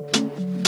music.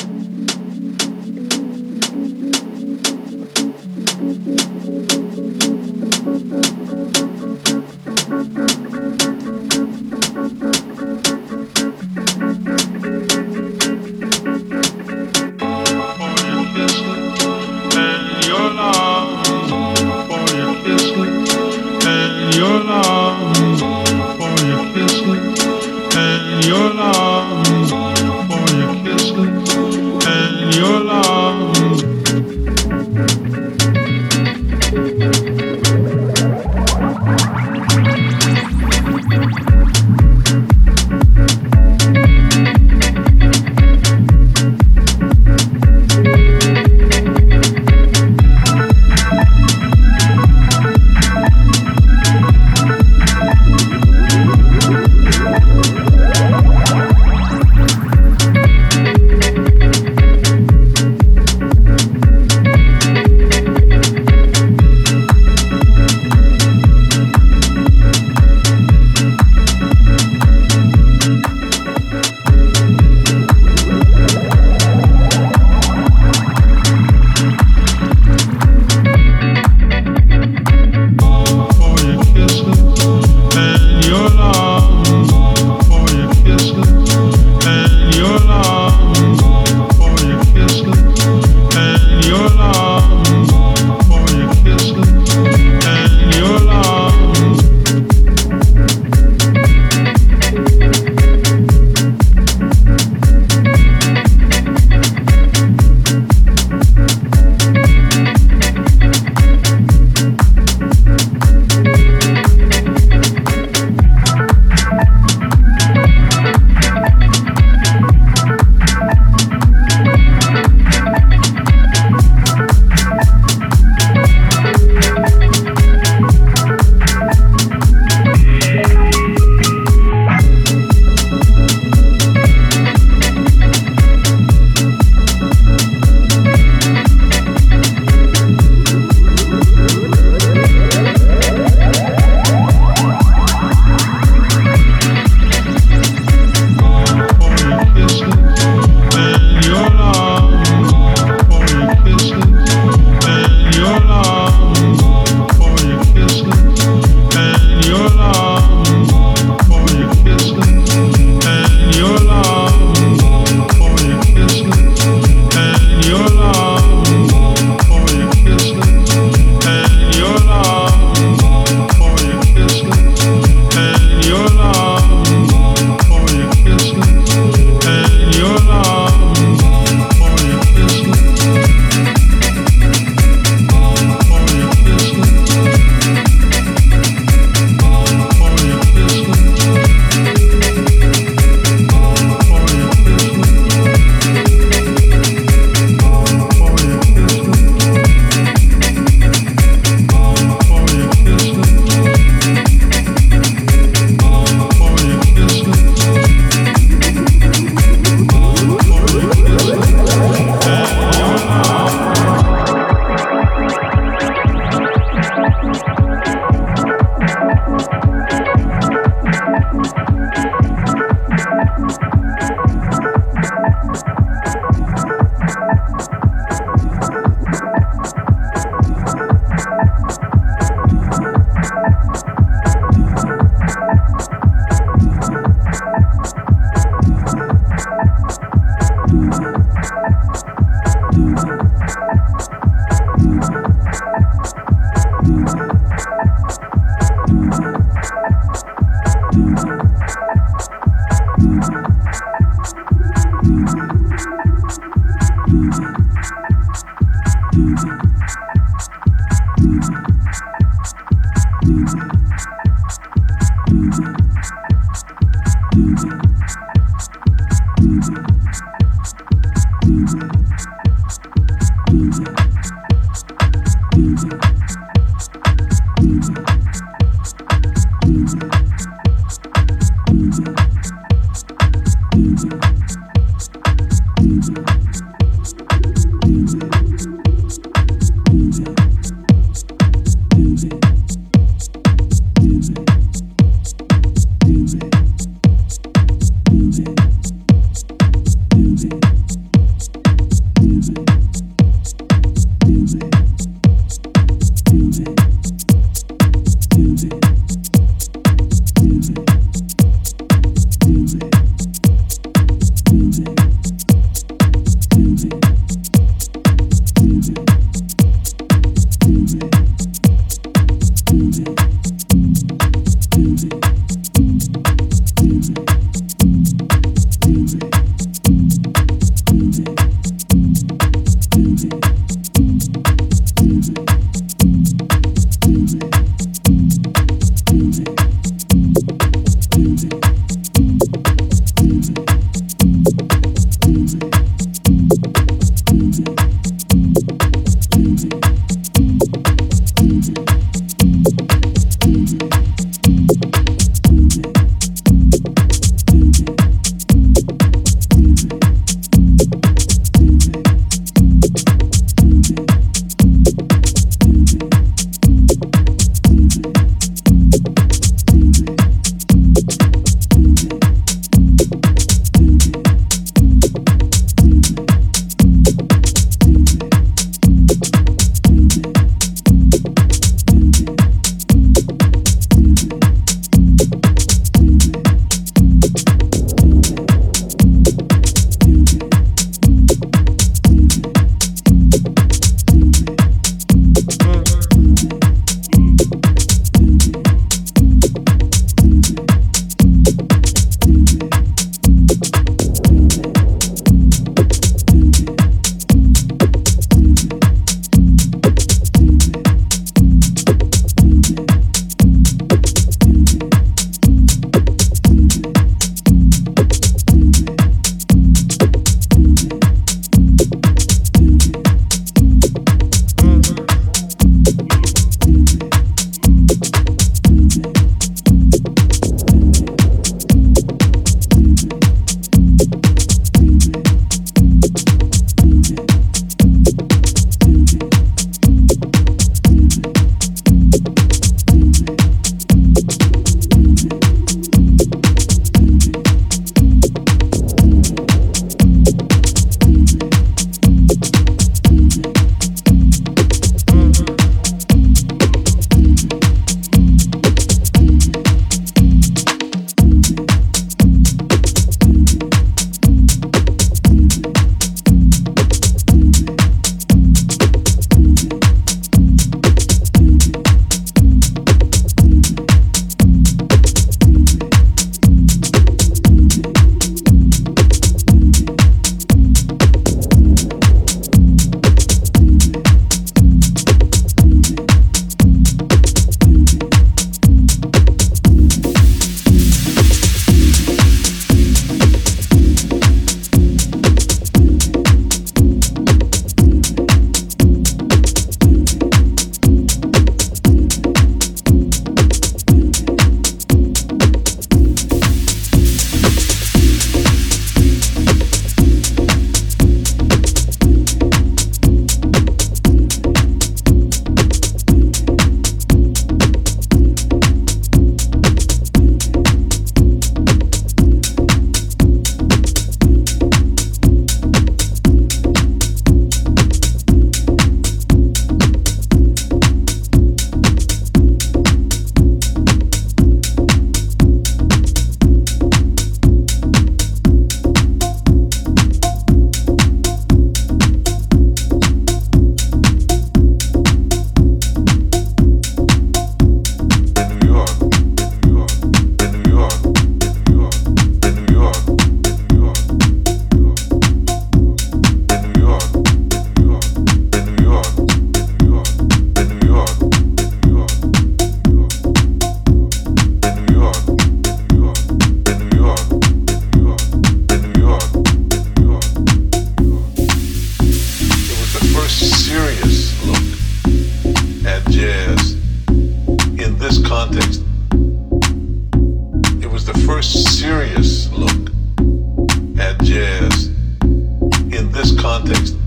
Context.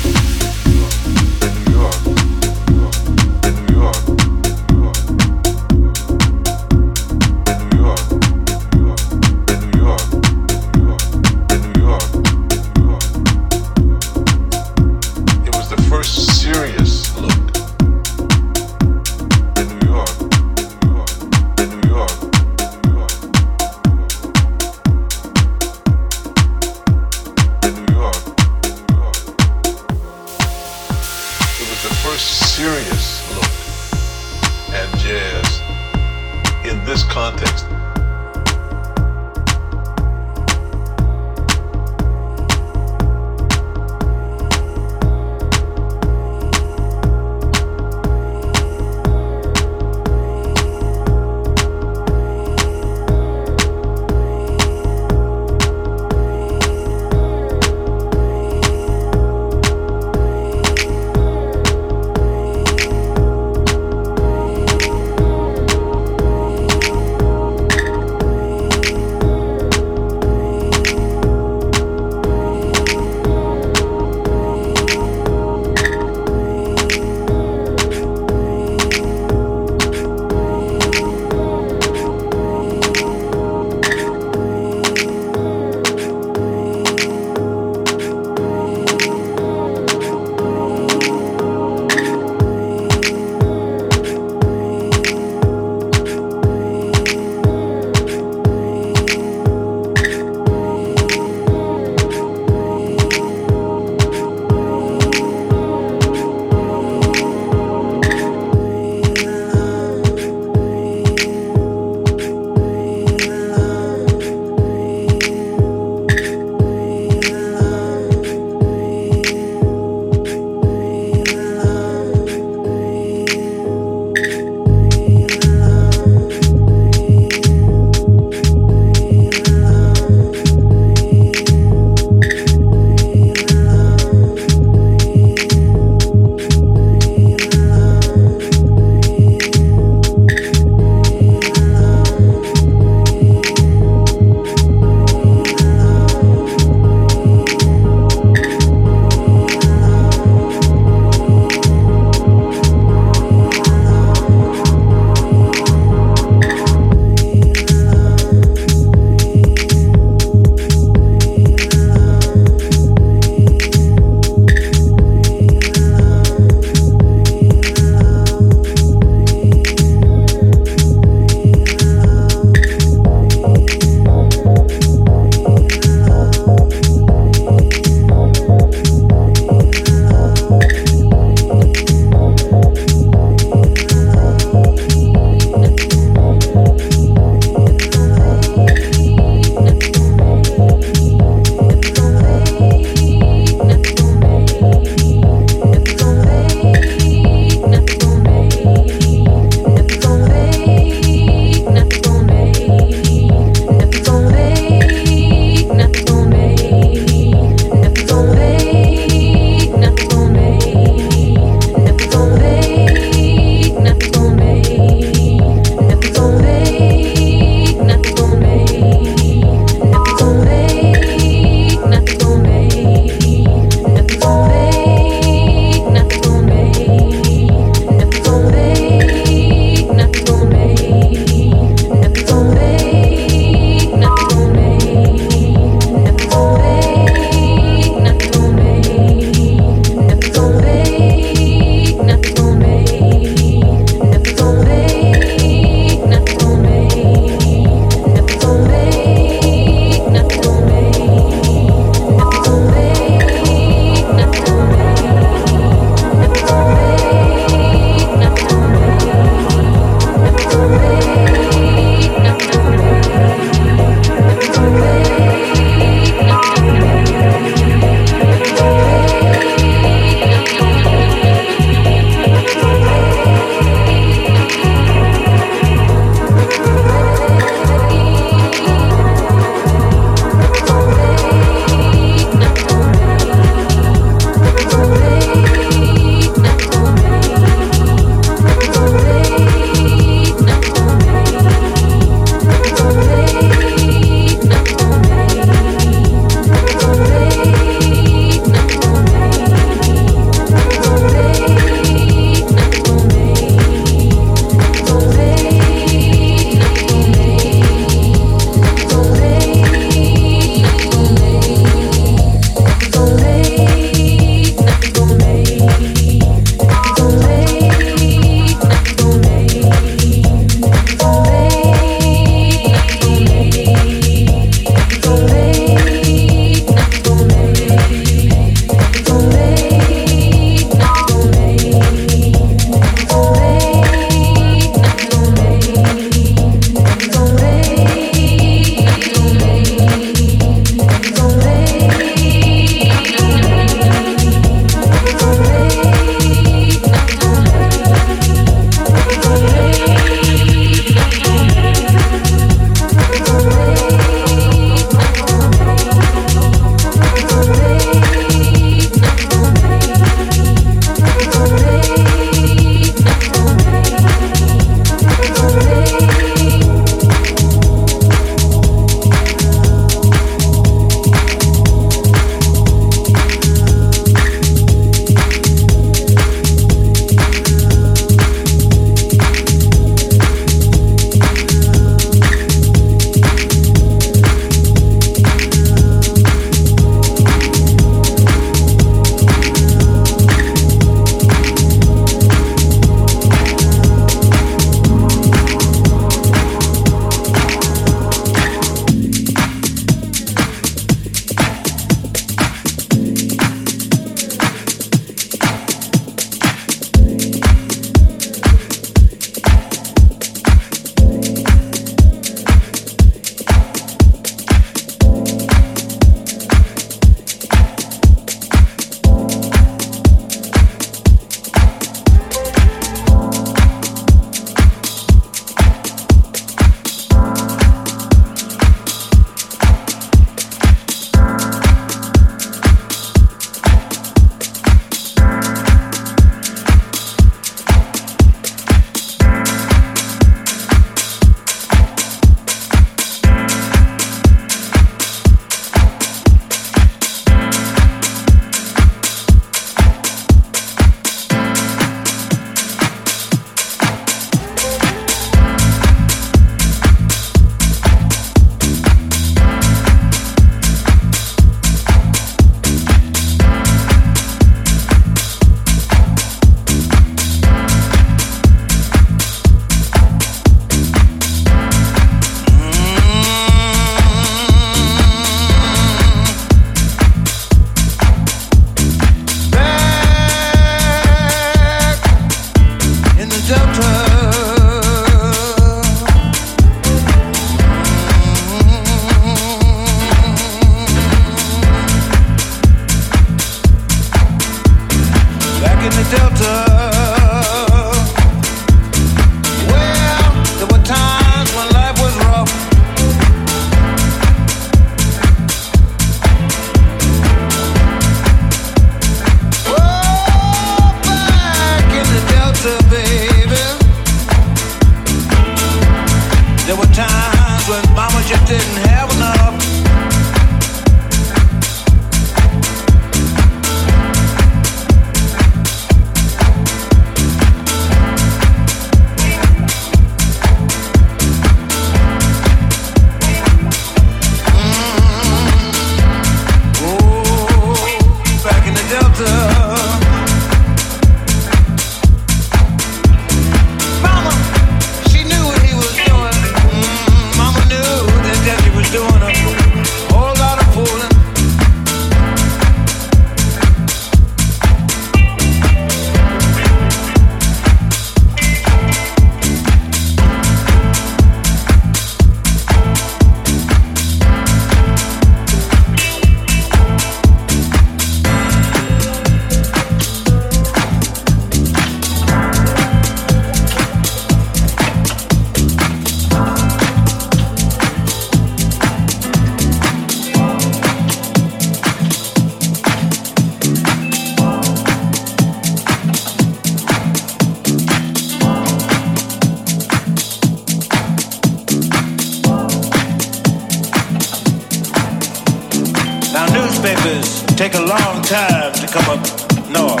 Take a long time to come up north.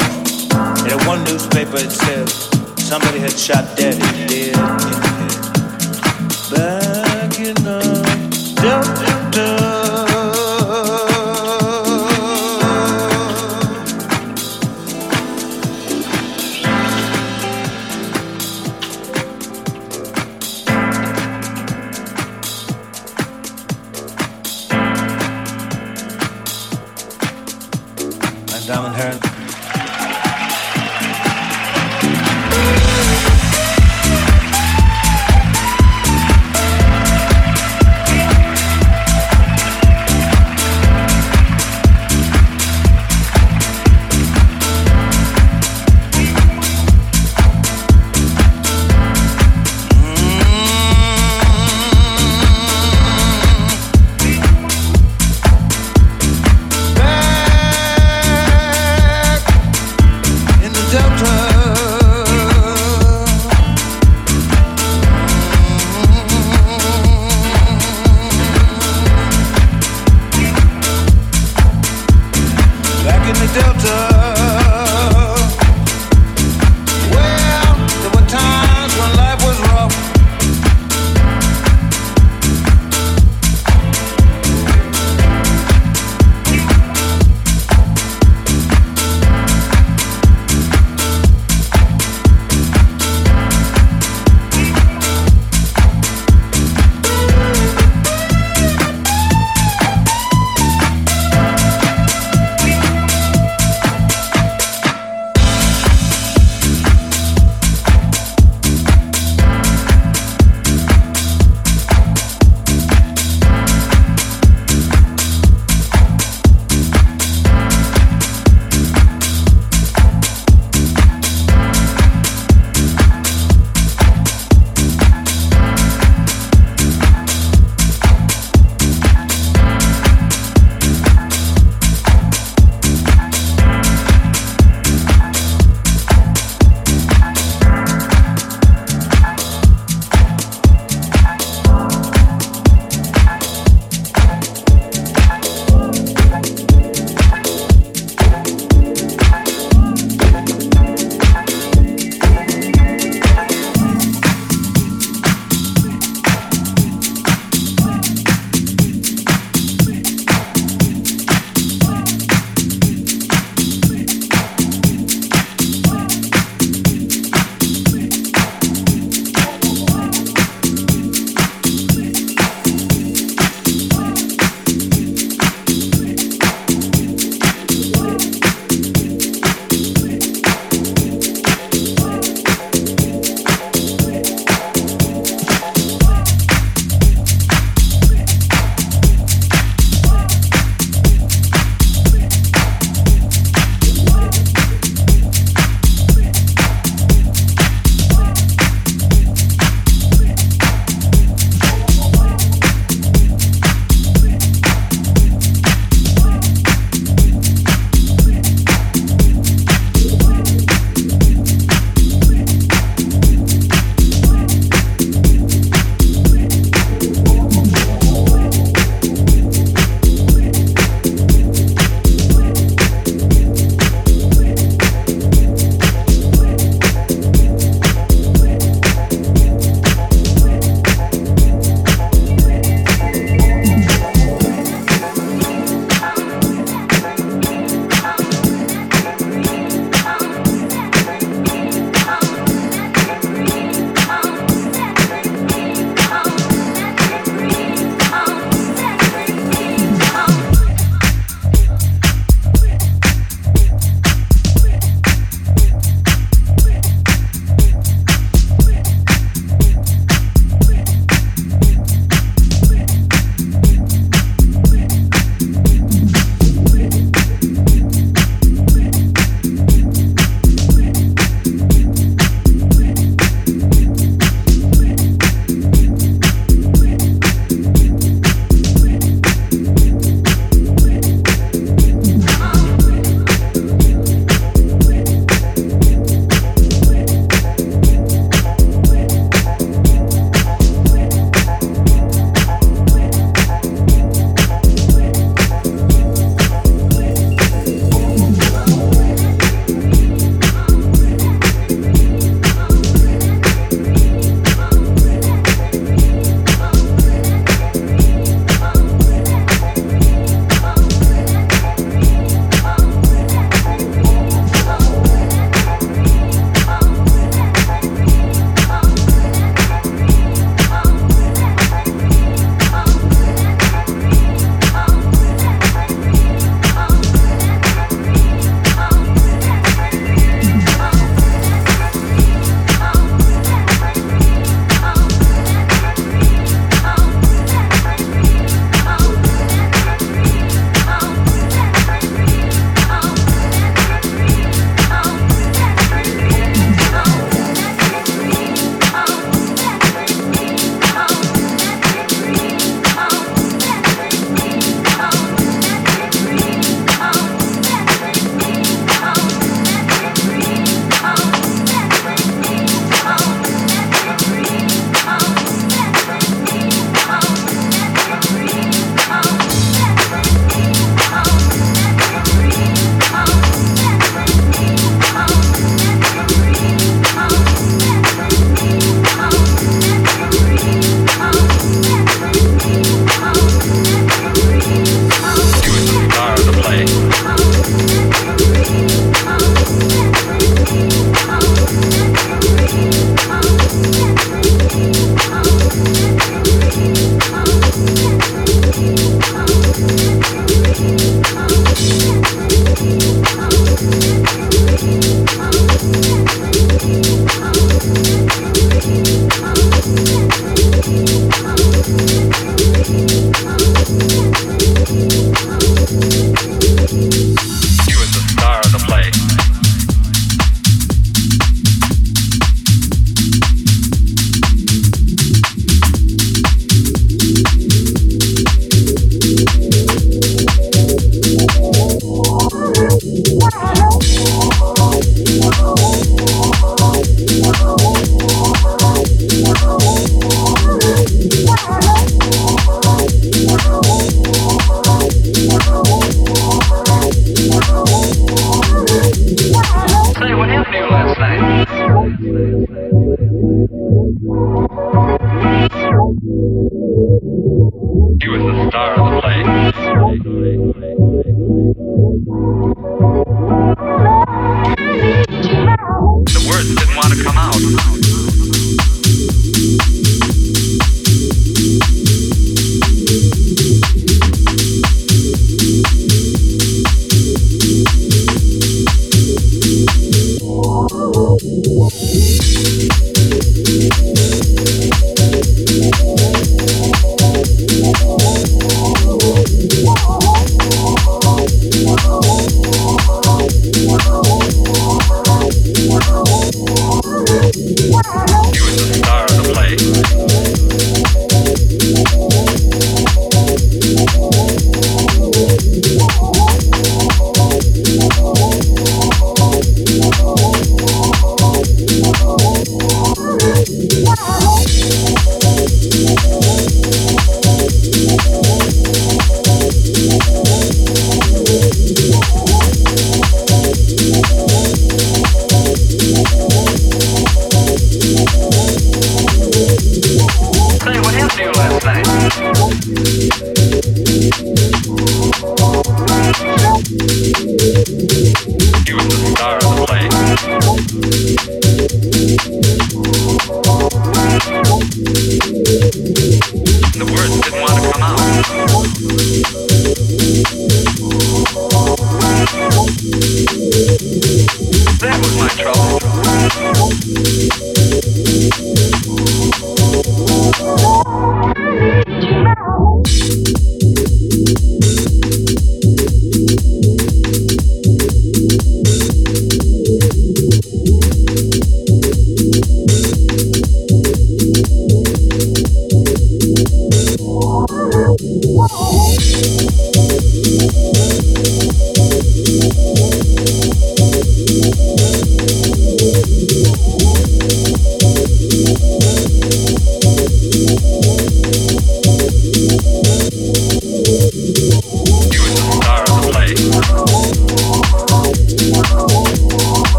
In one newspaper it said somebody had shot dead